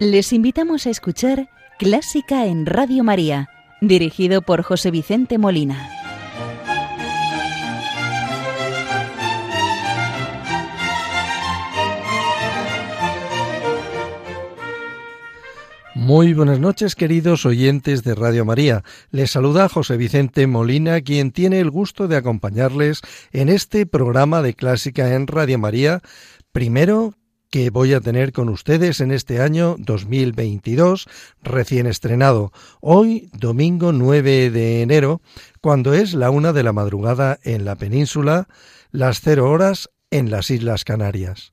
Les invitamos a escuchar Clásica en Radio María, dirigido por José Vicente Molina. Muy buenas noches, queridos oyentes de Radio María. Les saluda José Vicente Molina, quien tiene el gusto de acompañarles en este programa de Clásica en Radio María, primero que voy a tener con ustedes en este año 2022 recién estrenado, hoy domingo 9 de enero, cuando es la una de la madrugada en la península, las cero horas en las Islas Canarias.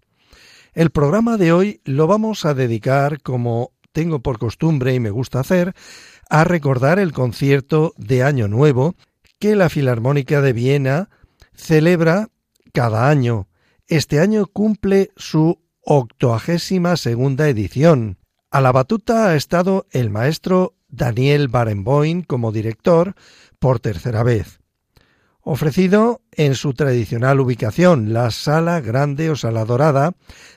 El programa de hoy lo vamos a dedicar como tengo por costumbre y me gusta hacer, a recordar el concierto de Año Nuevo que la Filarmónica de Viena celebra cada año. Este año cumple su octoagésima segunda edición. A la batuta ha estado el maestro Daniel Barenboim como director por tercera vez ofrecido en su tradicional ubicación, la Sala Grande o Sala Dorada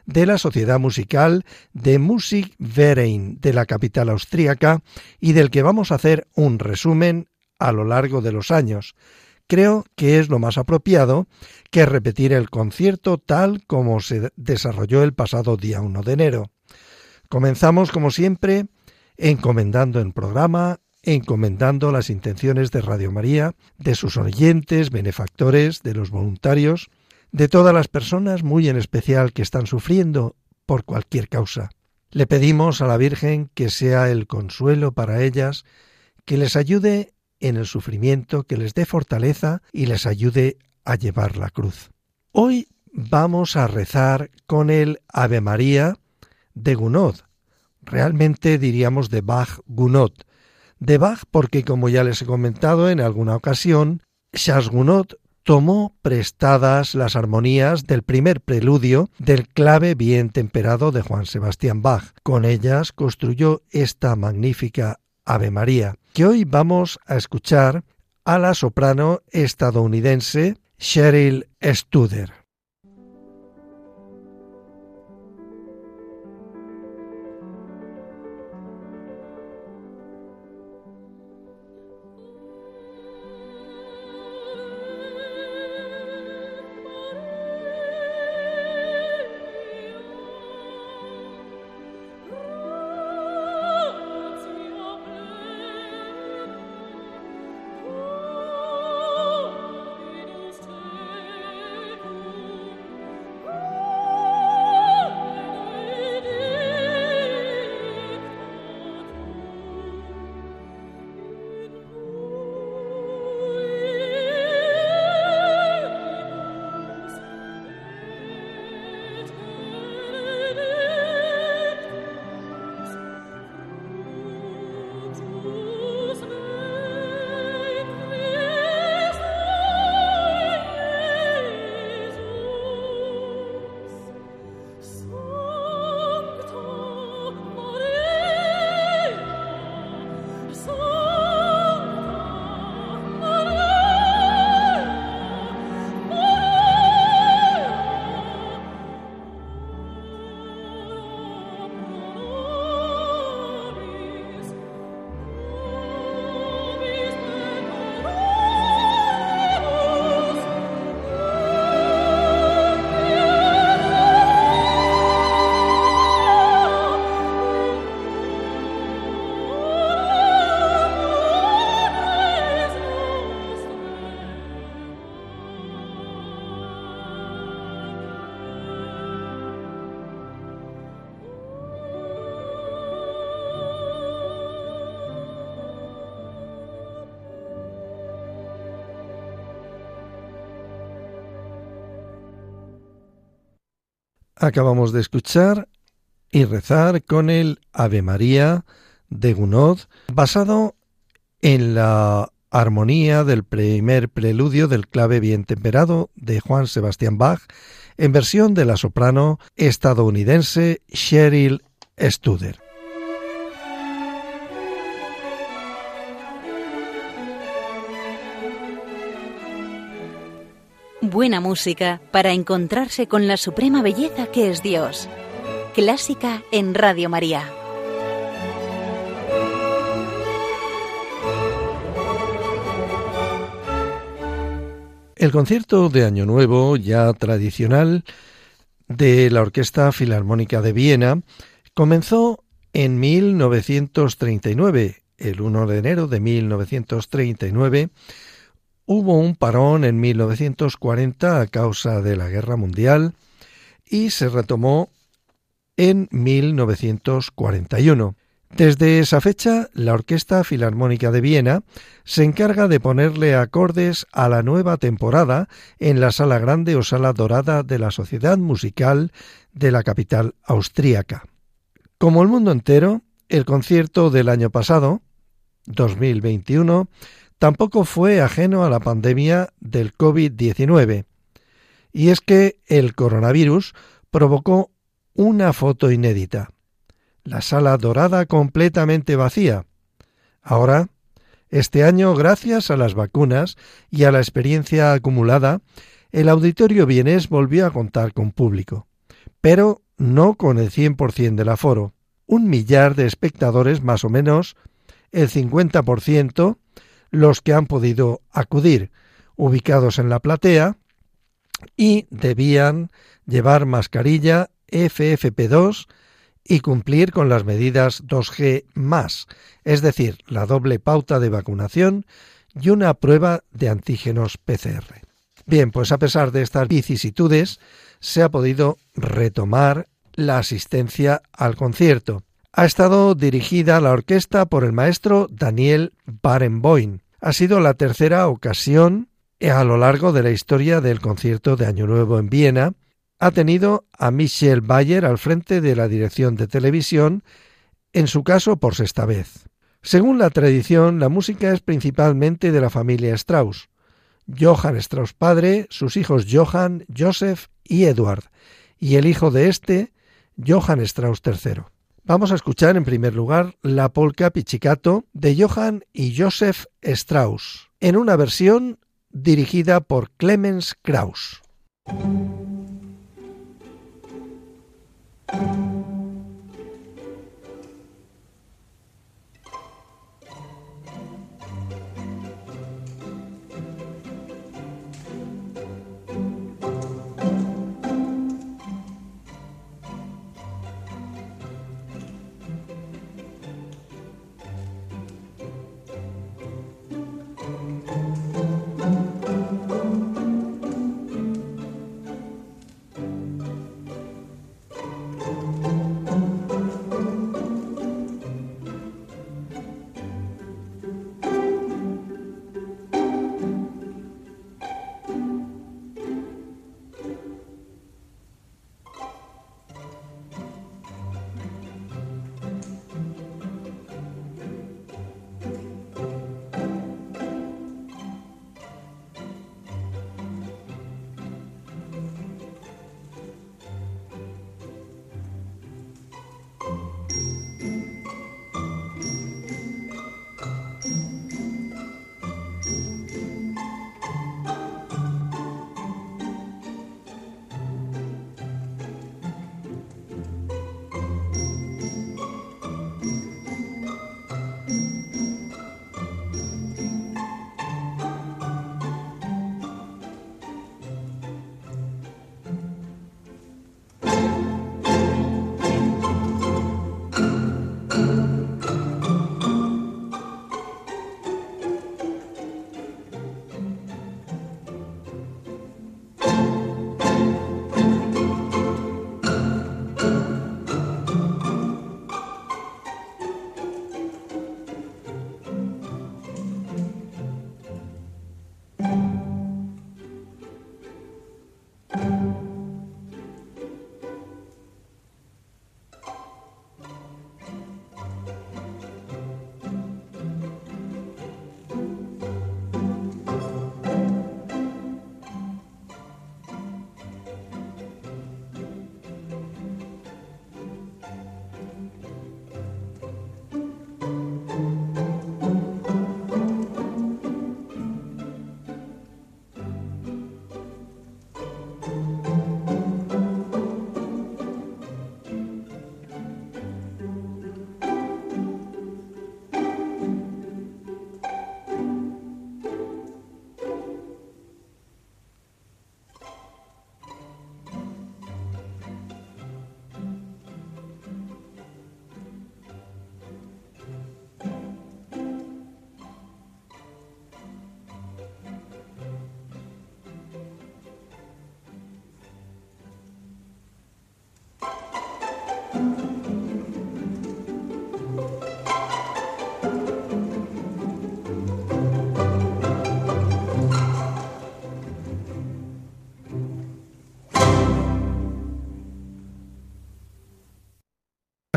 de la Sociedad Musical de Musikverein de la capital austríaca y del que vamos a hacer un resumen a lo largo de los años. Creo que es lo más apropiado que repetir el concierto tal como se desarrolló el pasado día 1 de enero. Comenzamos, como siempre, encomendando el programa encomendando las intenciones de Radio María, de sus oyentes, benefactores, de los voluntarios, de todas las personas, muy en especial que están sufriendo por cualquier causa. Le pedimos a la Virgen que sea el consuelo para ellas, que les ayude en el sufrimiento, que les dé fortaleza y les ayude a llevar la cruz. Hoy vamos a rezar con el Ave María de Gounod. Realmente diríamos de Bach Gounod, de Bach porque, como ya les he comentado en alguna ocasión, Charles Gounod tomó prestadas las armonías del primer preludio del clave bien temperado de Juan Sebastián Bach. Con ellas construyó esta magnífica Ave María, que hoy vamos a escuchar a la soprano estadounidense Cheryl Studer. Acabamos de escuchar y rezar con el Ave María de Gounod, basado en la armonía del primer preludio del clave bien temperado de Juan Sebastián Bach, en versión de la soprano estadounidense Cheryl Studer. buena música para encontrarse con la suprema belleza que es Dios. Clásica en Radio María. El concierto de Año Nuevo, ya tradicional, de la Orquesta Filarmónica de Viena, comenzó en 1939, el 1 de enero de 1939, hubo un parón en 1940 a causa de la Guerra Mundial y se retomó en 1941. Desde esa fecha, la Orquesta Filarmónica de Viena se encarga de ponerle acordes a la nueva temporada en la Sala Grande o Sala Dorada de la Sociedad Musical de la capital austríaca. Como el mundo entero, el concierto del año pasado, 2021, tampoco fue ajeno a la pandemia del COVID-19. Y es que el coronavirus provocó una foto inédita la sala dorada completamente vacía. Ahora, este año, gracias a las vacunas y a la experiencia acumulada, el auditorio vienés volvió a contar con público, pero no con el 100% del aforo. Un millar de espectadores más o menos, el 50%, los que han podido acudir, ubicados en la platea, y debían llevar mascarilla FFP2 y cumplir con las medidas 2G más, es decir, la doble pauta de vacunación y una prueba de antígenos PCR. Bien, pues a pesar de estas vicisitudes, se ha podido retomar la asistencia al concierto. Ha estado dirigida la orquesta por el maestro Daniel Barenboim. Ha sido la tercera ocasión a lo largo de la historia del concierto de Año Nuevo en Viena ha tenido a Michel Bayer al frente de la dirección de televisión, en su caso por sexta vez. Según la tradición, la música es principalmente de la familia Strauss. Johann Strauss padre, sus hijos Johann, Joseph y Edward, y el hijo de este, Johann Strauss III. Vamos a escuchar en primer lugar la polka Pichicato de Johann y Joseph Strauss, en una versión dirigida por Clemens Krauss.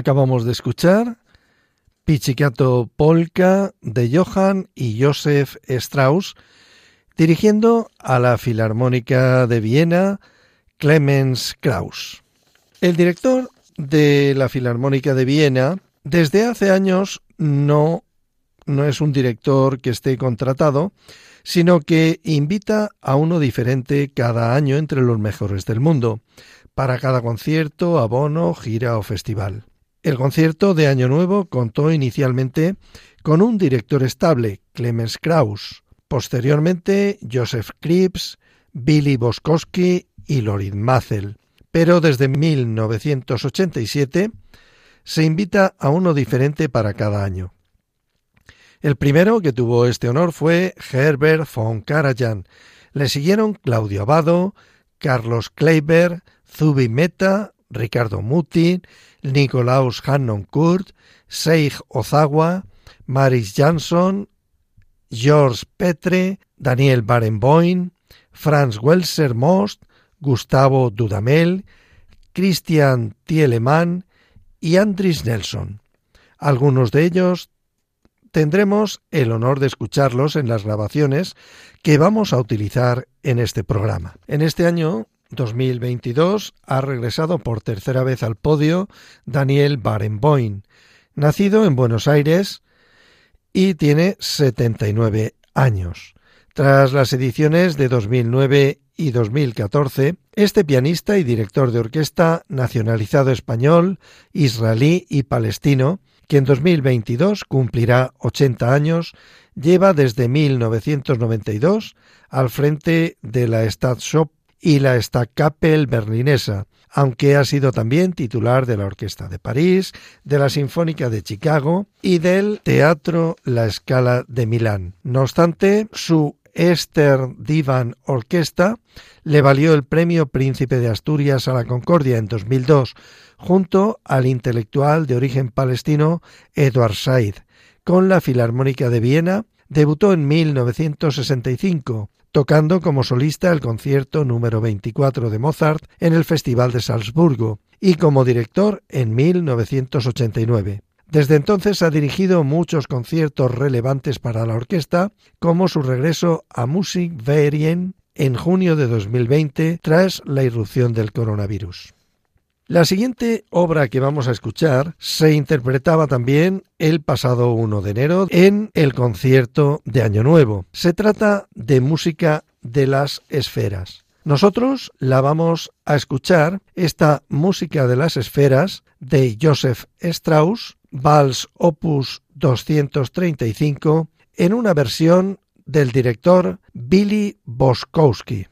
Acabamos de escuchar Pichicato Polka de Johann y Josef Strauss, dirigiendo a la Filarmónica de Viena Clemens Krauss. El director de la Filarmónica de Viena desde hace años no, no es un director que esté contratado, sino que invita a uno diferente cada año entre los mejores del mundo, para cada concierto, abono, gira o festival. El concierto de Año Nuevo contó inicialmente con un director estable, Clemens Krauss, posteriormente Joseph Krieps, Billy Boskowski y Lorin Mazel. Pero desde 1987 se invita a uno diferente para cada año. El primero que tuvo este honor fue Herbert von Karajan. Le siguieron Claudio Abado, Carlos Kleiber, Zubi Meta, Ricardo Muti, Nicolaus Hannon Kurt, Seig Ozawa, Maris Jansson, George Petre, Daniel Barenboim, Franz Welser Most, Gustavo Dudamel, Christian Thielemann y Andris Nelson. Algunos de ellos tendremos el honor de escucharlos en las grabaciones que vamos a utilizar en este programa. En este año 2022 ha regresado por tercera vez al podio Daniel Barenboim, nacido en Buenos Aires y tiene 79 años. Tras las ediciones de 2009 y 2014, este pianista y director de orquesta nacionalizado español, israelí y palestino, que en 2022 cumplirá 80 años, lleva desde 1992 al frente de la Staatsoper y la Staatskapelle berlinesa, aunque ha sido también titular de la Orquesta de París, de la Sinfónica de Chicago y del Teatro La Scala de Milán. No obstante, su Esther Divan Orquesta le valió el premio Príncipe de Asturias a la Concordia en 2002, junto al intelectual de origen palestino Edward Said. Con la Filarmónica de Viena debutó en 1965 tocando como solista el concierto número 24 de Mozart en el Festival de Salzburgo y como director en 1989. Desde entonces ha dirigido muchos conciertos relevantes para la orquesta, como su regreso a Musikverien en junio de 2020 tras la irrupción del coronavirus. La siguiente obra que vamos a escuchar se interpretaba también el pasado 1 de enero en el concierto de Año Nuevo. Se trata de música de las esferas. Nosotros la vamos a escuchar, esta música de las esferas de Joseph Strauss, Vals Opus 235, en una versión del director Billy Boskowski.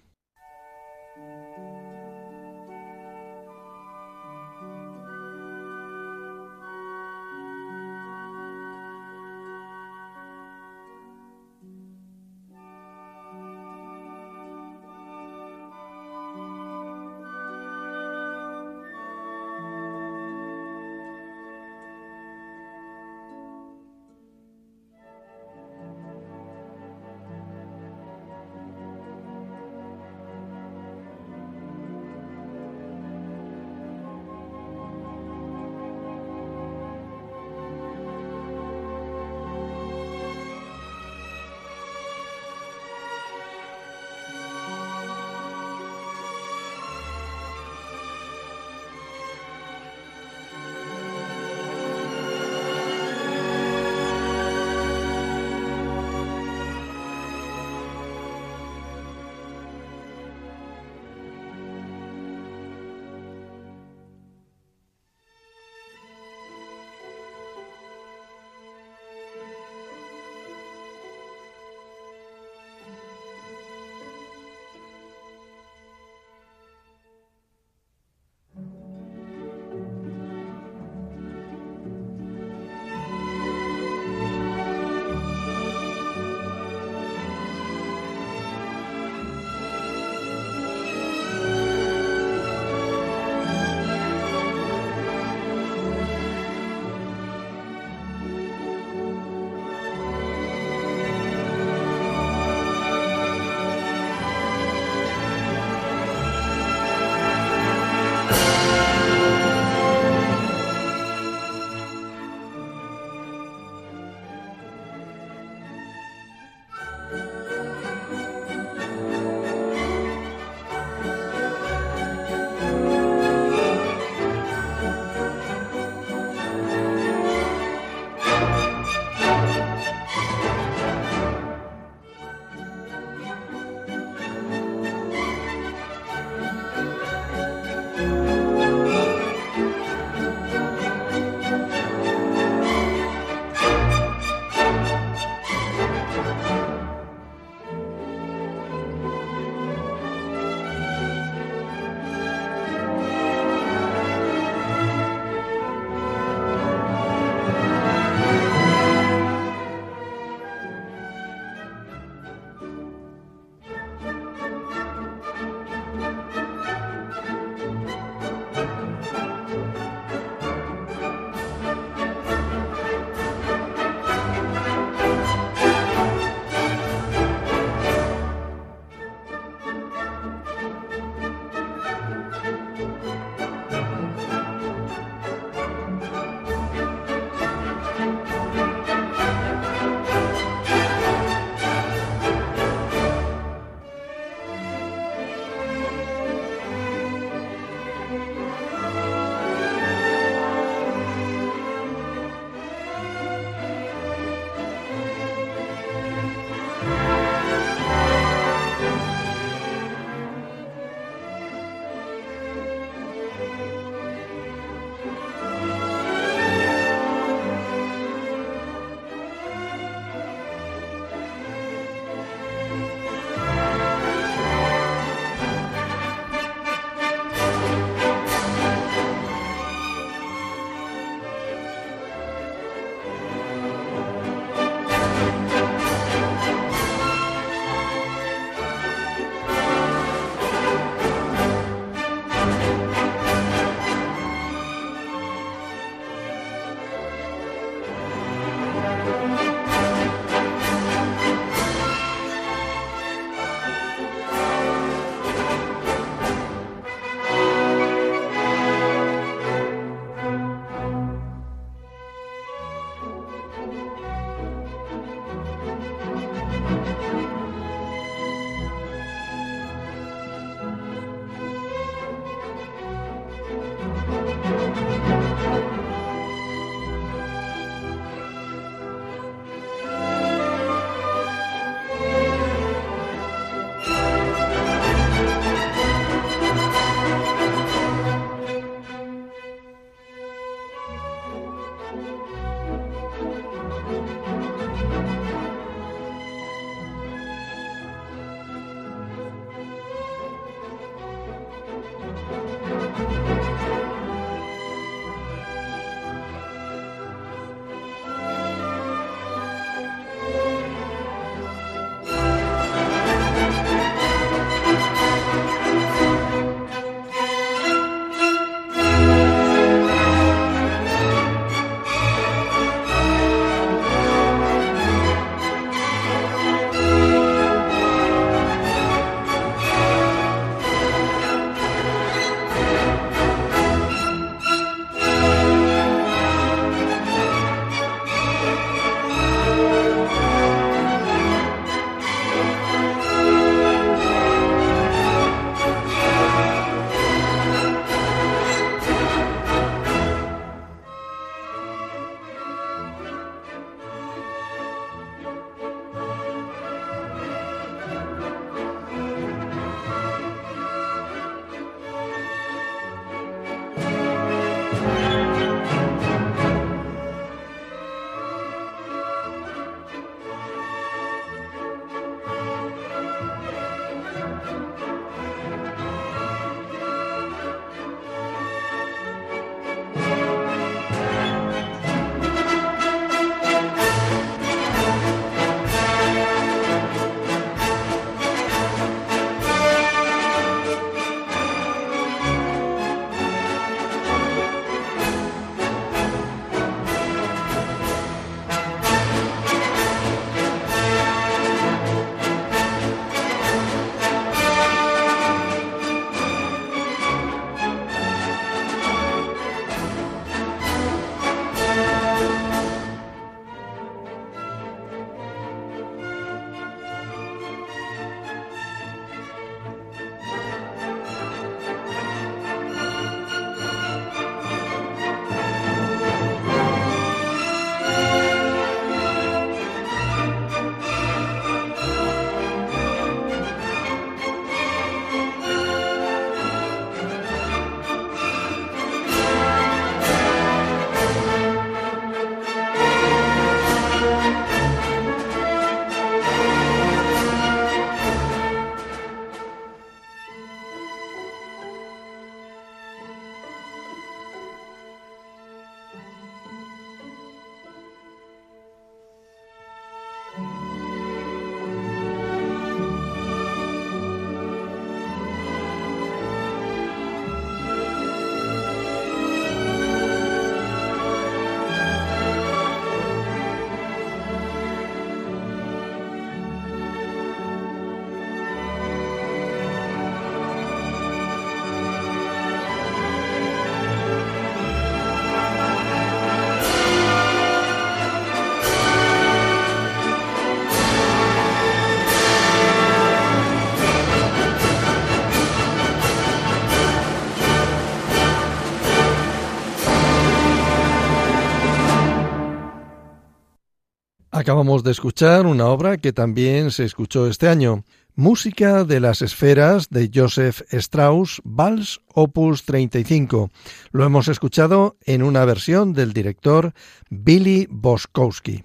Acabamos de escuchar una obra que también se escuchó este año. Música de las esferas de Joseph Strauss, Vals Opus 35. Lo hemos escuchado en una versión del director Billy Boskowski.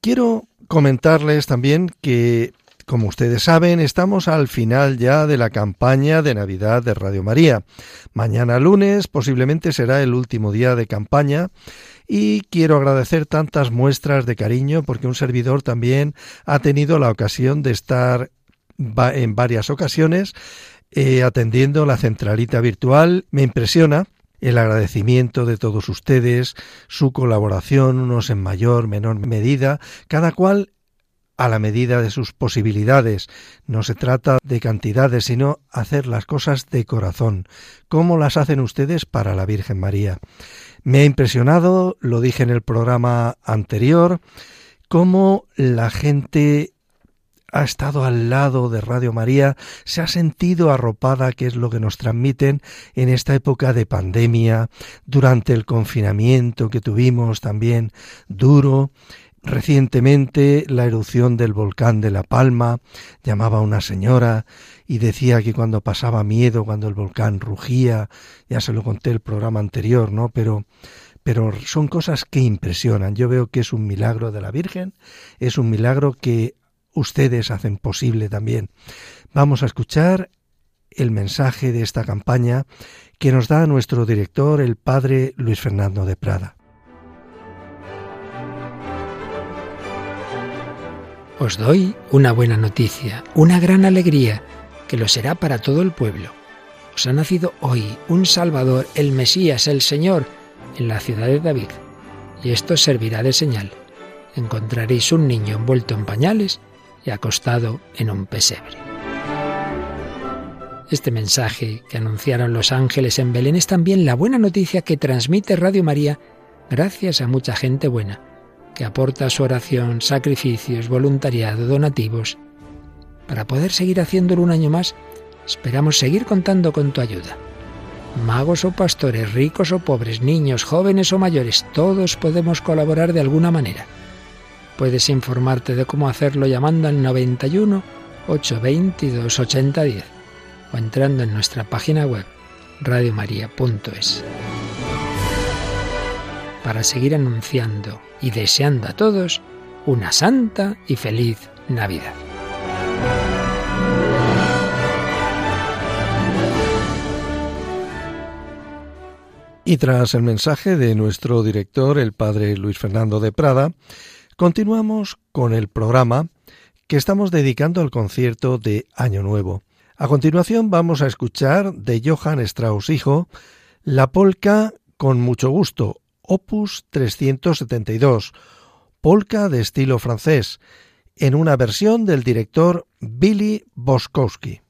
Quiero comentarles también que, como ustedes saben, estamos al final ya de la campaña de Navidad de Radio María. Mañana lunes posiblemente será el último día de campaña y quiero agradecer tantas muestras de cariño porque un servidor también ha tenido la ocasión de estar en varias ocasiones eh, atendiendo la centralita virtual. Me impresiona el agradecimiento de todos ustedes, su colaboración, unos en mayor, menor medida, cada cual a la medida de sus posibilidades. No se trata de cantidades, sino hacer las cosas de corazón, como las hacen ustedes para la Virgen María. Me ha impresionado, lo dije en el programa anterior, cómo la gente ha estado al lado de Radio María, se ha sentido arropada, que es lo que nos transmiten en esta época de pandemia, durante el confinamiento que tuvimos también duro, Recientemente la erupción del volcán de La Palma llamaba una señora y decía que cuando pasaba miedo, cuando el volcán rugía, ya se lo conté el programa anterior, ¿no? Pero pero son cosas que impresionan. Yo veo que es un milagro de la Virgen, es un milagro que ustedes hacen posible también. Vamos a escuchar el mensaje de esta campaña que nos da nuestro director, el padre Luis Fernando de Prada. Os doy una buena noticia, una gran alegría, que lo será para todo el pueblo. Os ha nacido hoy un Salvador, el Mesías, el Señor, en la ciudad de David. Y esto servirá de señal. Encontraréis un niño envuelto en pañales y acostado en un pesebre. Este mensaje que anunciaron los ángeles en Belén es también la buena noticia que transmite Radio María gracias a mucha gente buena que aporta su oración, sacrificios, voluntariado, donativos. Para poder seguir haciéndolo un año más, esperamos seguir contando con tu ayuda. Magos o pastores, ricos o pobres, niños, jóvenes o mayores, todos podemos colaborar de alguna manera. Puedes informarte de cómo hacerlo llamando al 91 822 8010 o entrando en nuestra página web radiomaria.es para seguir anunciando y deseando a todos una santa y feliz Navidad. Y tras el mensaje de nuestro director, el padre Luis Fernando de Prada, continuamos con el programa que estamos dedicando al concierto de Año Nuevo. A continuación vamos a escuchar de Johann Strauss hijo la polka con mucho gusto, opus 372, polka de estilo francés, en una versión del director Billy Boskowski.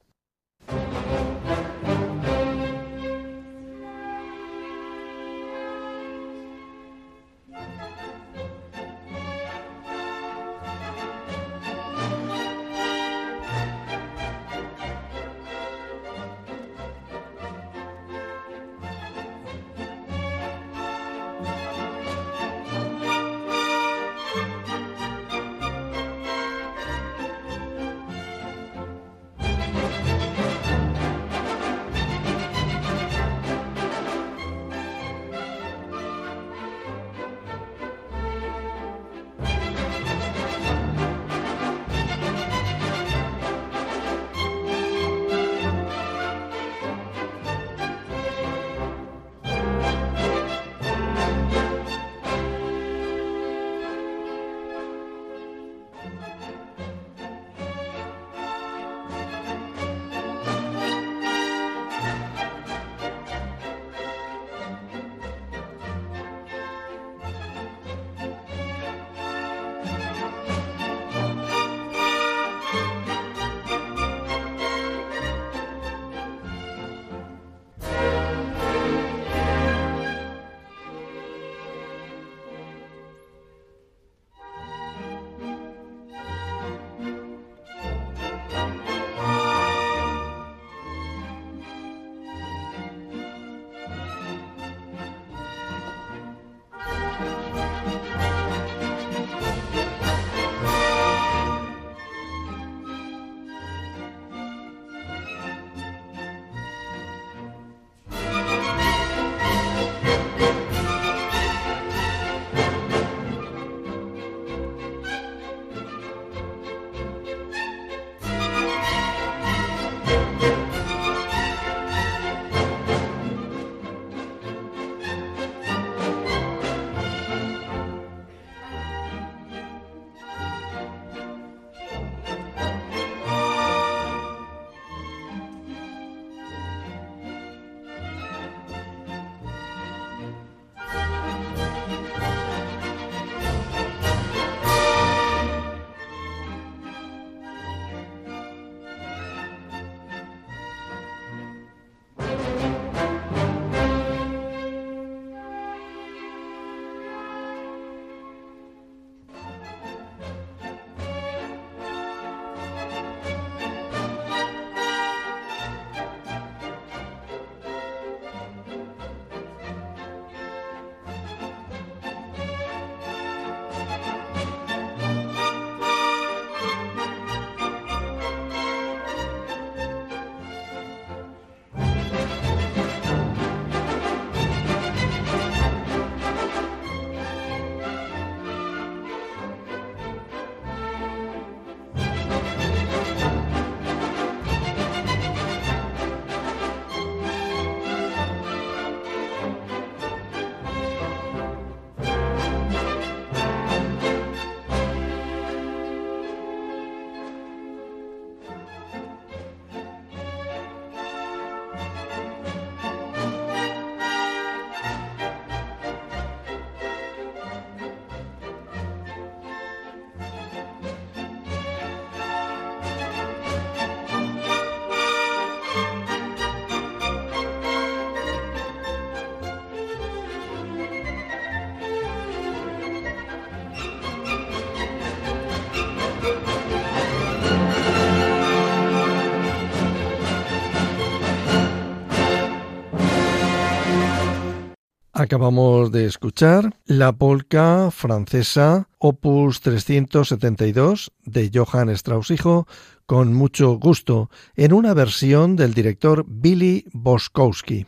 Acabamos de escuchar la polca francesa Opus 372 de Johann Strauss hijo con mucho gusto en una versión del director Billy Boskowski.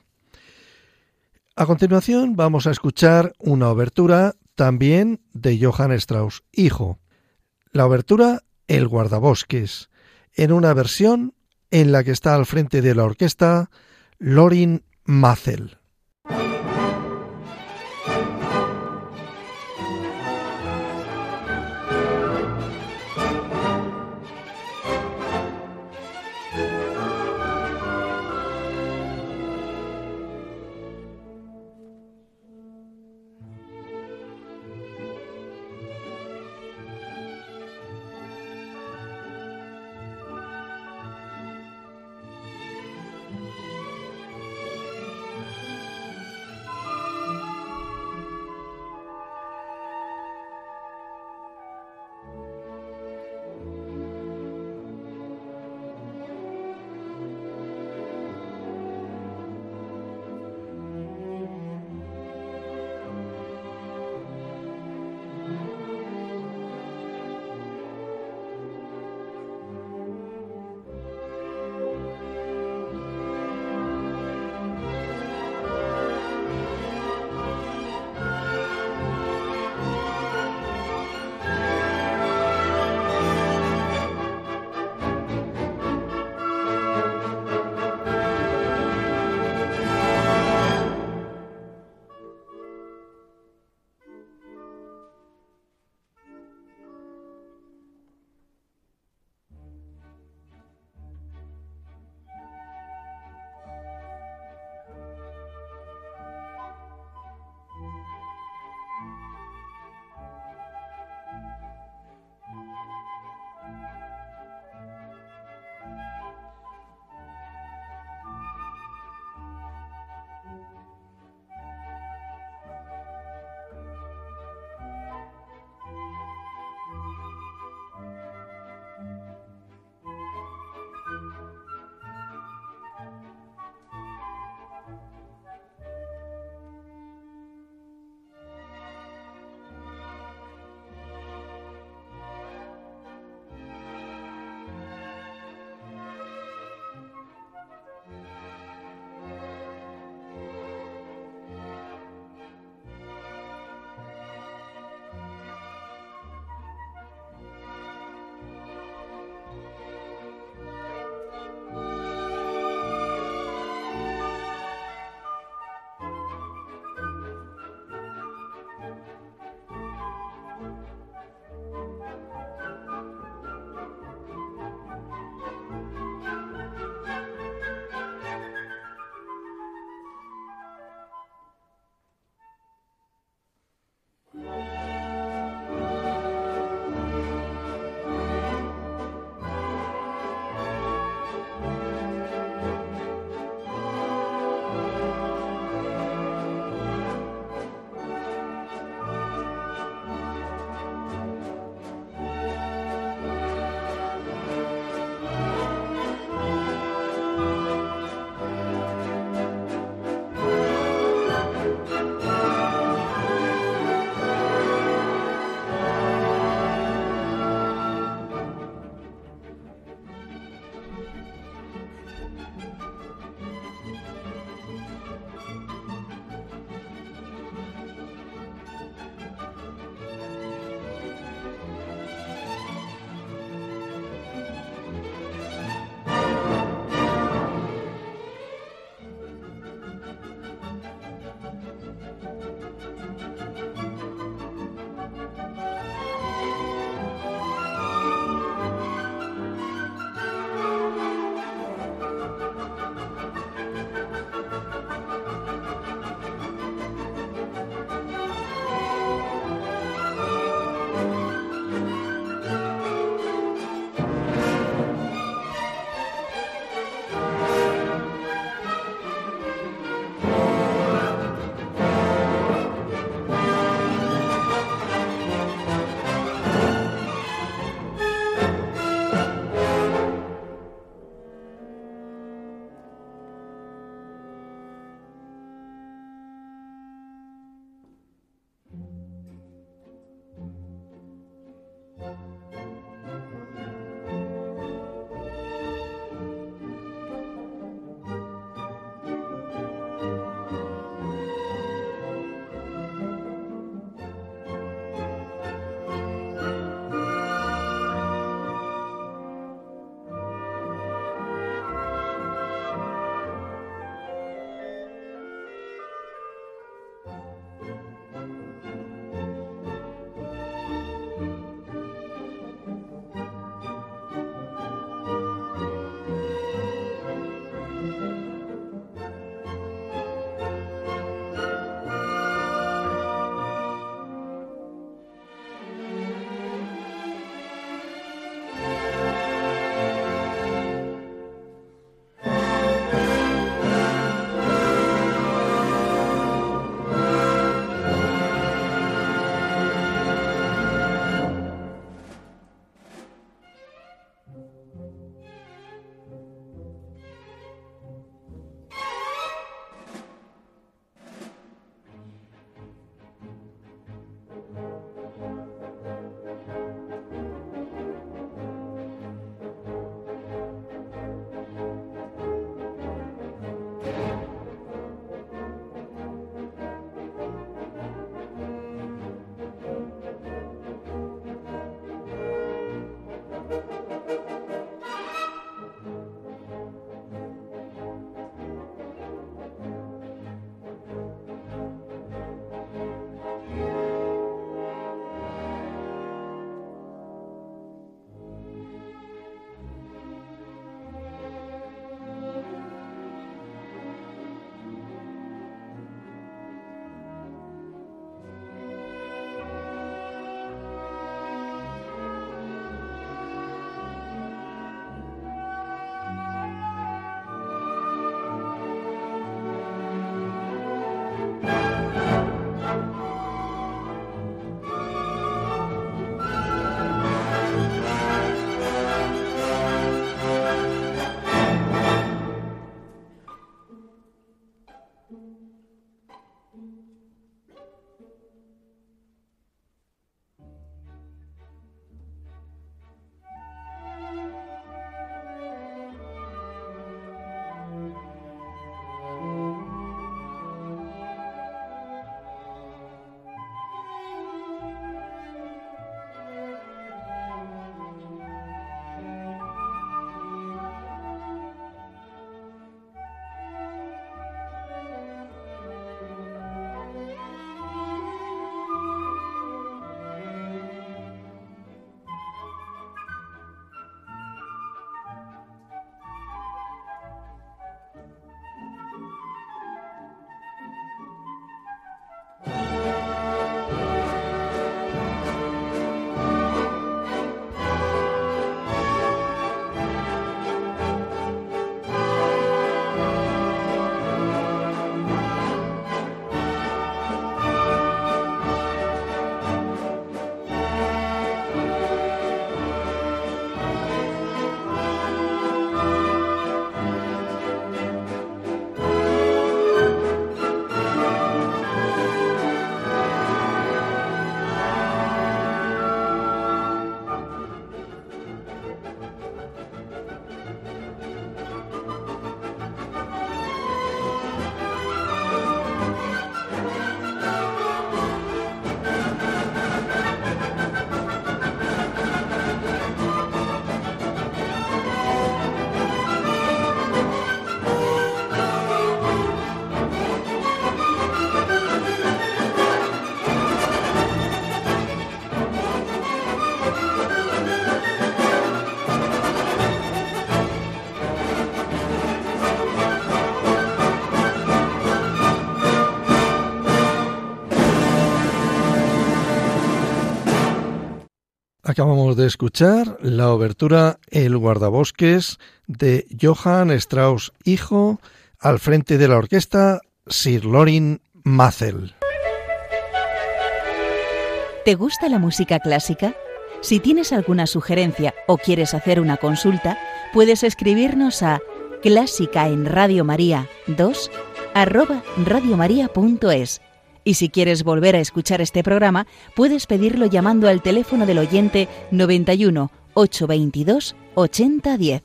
A continuación vamos a escuchar una obertura también de Johann Strauss hijo. La obertura El guardabosques en una versión en la que está al frente de la orquesta Lorin Mazel. Acabamos de escuchar la obertura El guardabosques de Johann Strauss hijo al frente de la orquesta Sir Lorin Mazel. ¿Te gusta la música clásica? Si tienes alguna sugerencia o quieres hacer una consulta, puedes escribirnos a clásica en Radio María 2 arroba radiomaria.es. Y si quieres volver a escuchar este programa, puedes pedirlo llamando al teléfono del oyente 91 822 8010.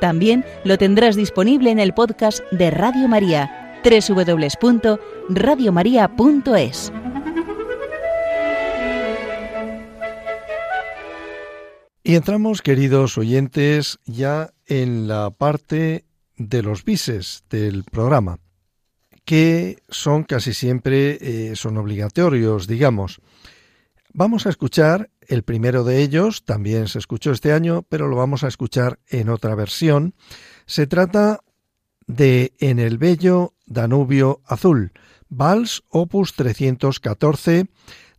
También lo tendrás disponible en el podcast de Radio María, www.radiomaria.es. Y entramos, queridos oyentes, ya en la parte de los bises del programa, que son casi siempre eh, son obligatorios, digamos. Vamos a escuchar el primero de ellos, también se escuchó este año, pero lo vamos a escuchar en otra versión. Se trata de En el bello Danubio Azul, Vals Opus 314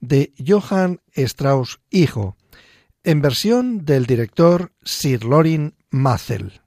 de Johann Strauss hijo en versión del director Sir Lorin Mazel.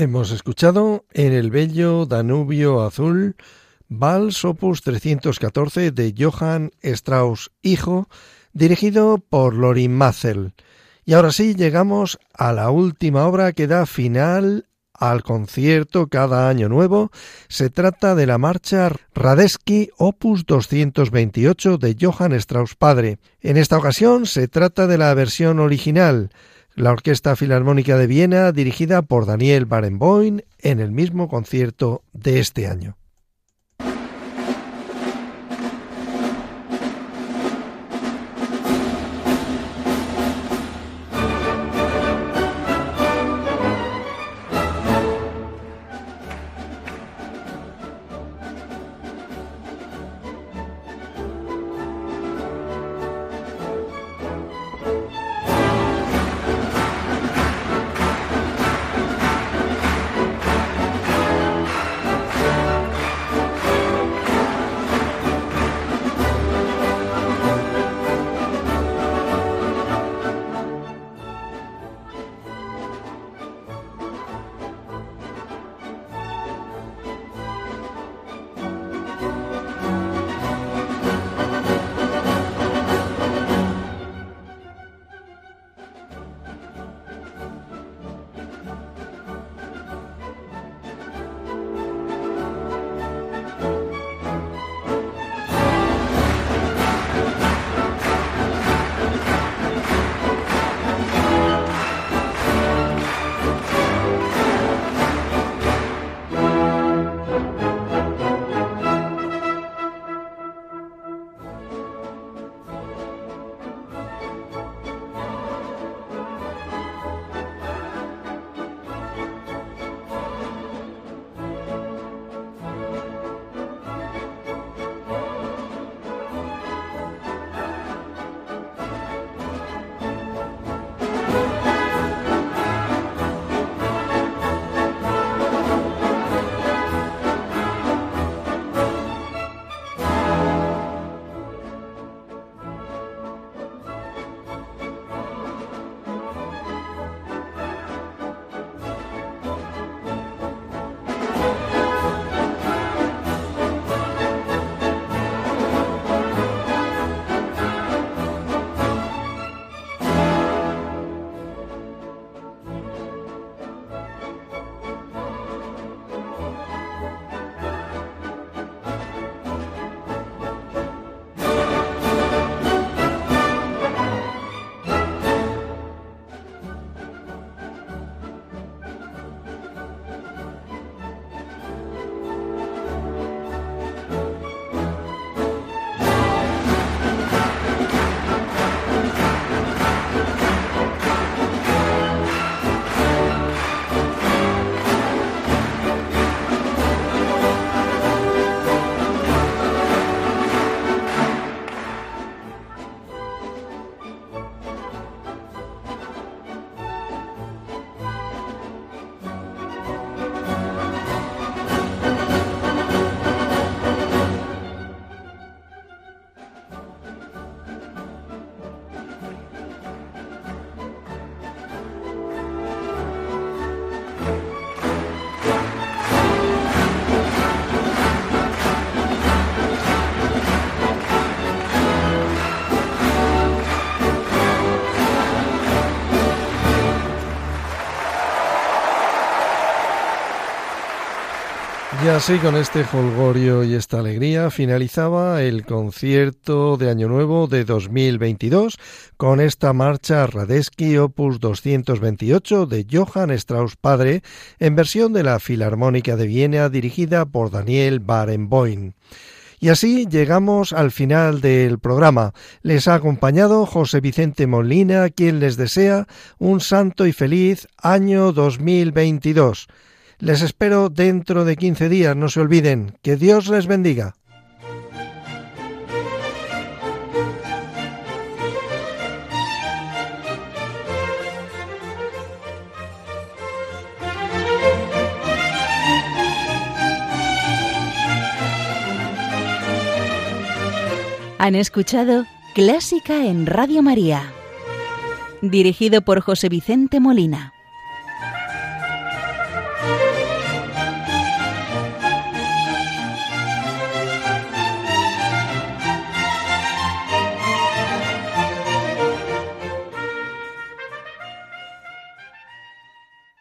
Hemos escuchado en el bello Danubio Azul Vals Opus 314 de Johann Strauss hijo, dirigido por Lorin Mazel. Y ahora sí llegamos a la última obra que da final al concierto cada año nuevo. Se trata de la marcha Radetzky Opus 228 de Johann Strauss padre. En esta ocasión se trata de la versión original, la Orquesta Filarmónica de Viena dirigida por Daniel Barenboim en el mismo concierto de este año. Así con este holgorio y esta alegría finalizaba el concierto de Año Nuevo de 2022 con esta marcha Radetzky Opus 228 de Johann Strauss padre en versión de la Filarmónica de Viena dirigida por Daniel Barenboim. Y así llegamos al final del programa. Les ha acompañado José Vicente Molina, quien les desea un santo y feliz año 2022. Les espero dentro de 15 días, no se olviden. Que Dios les bendiga. Han escuchado Clásica en Radio María, dirigido por José Vicente Molina.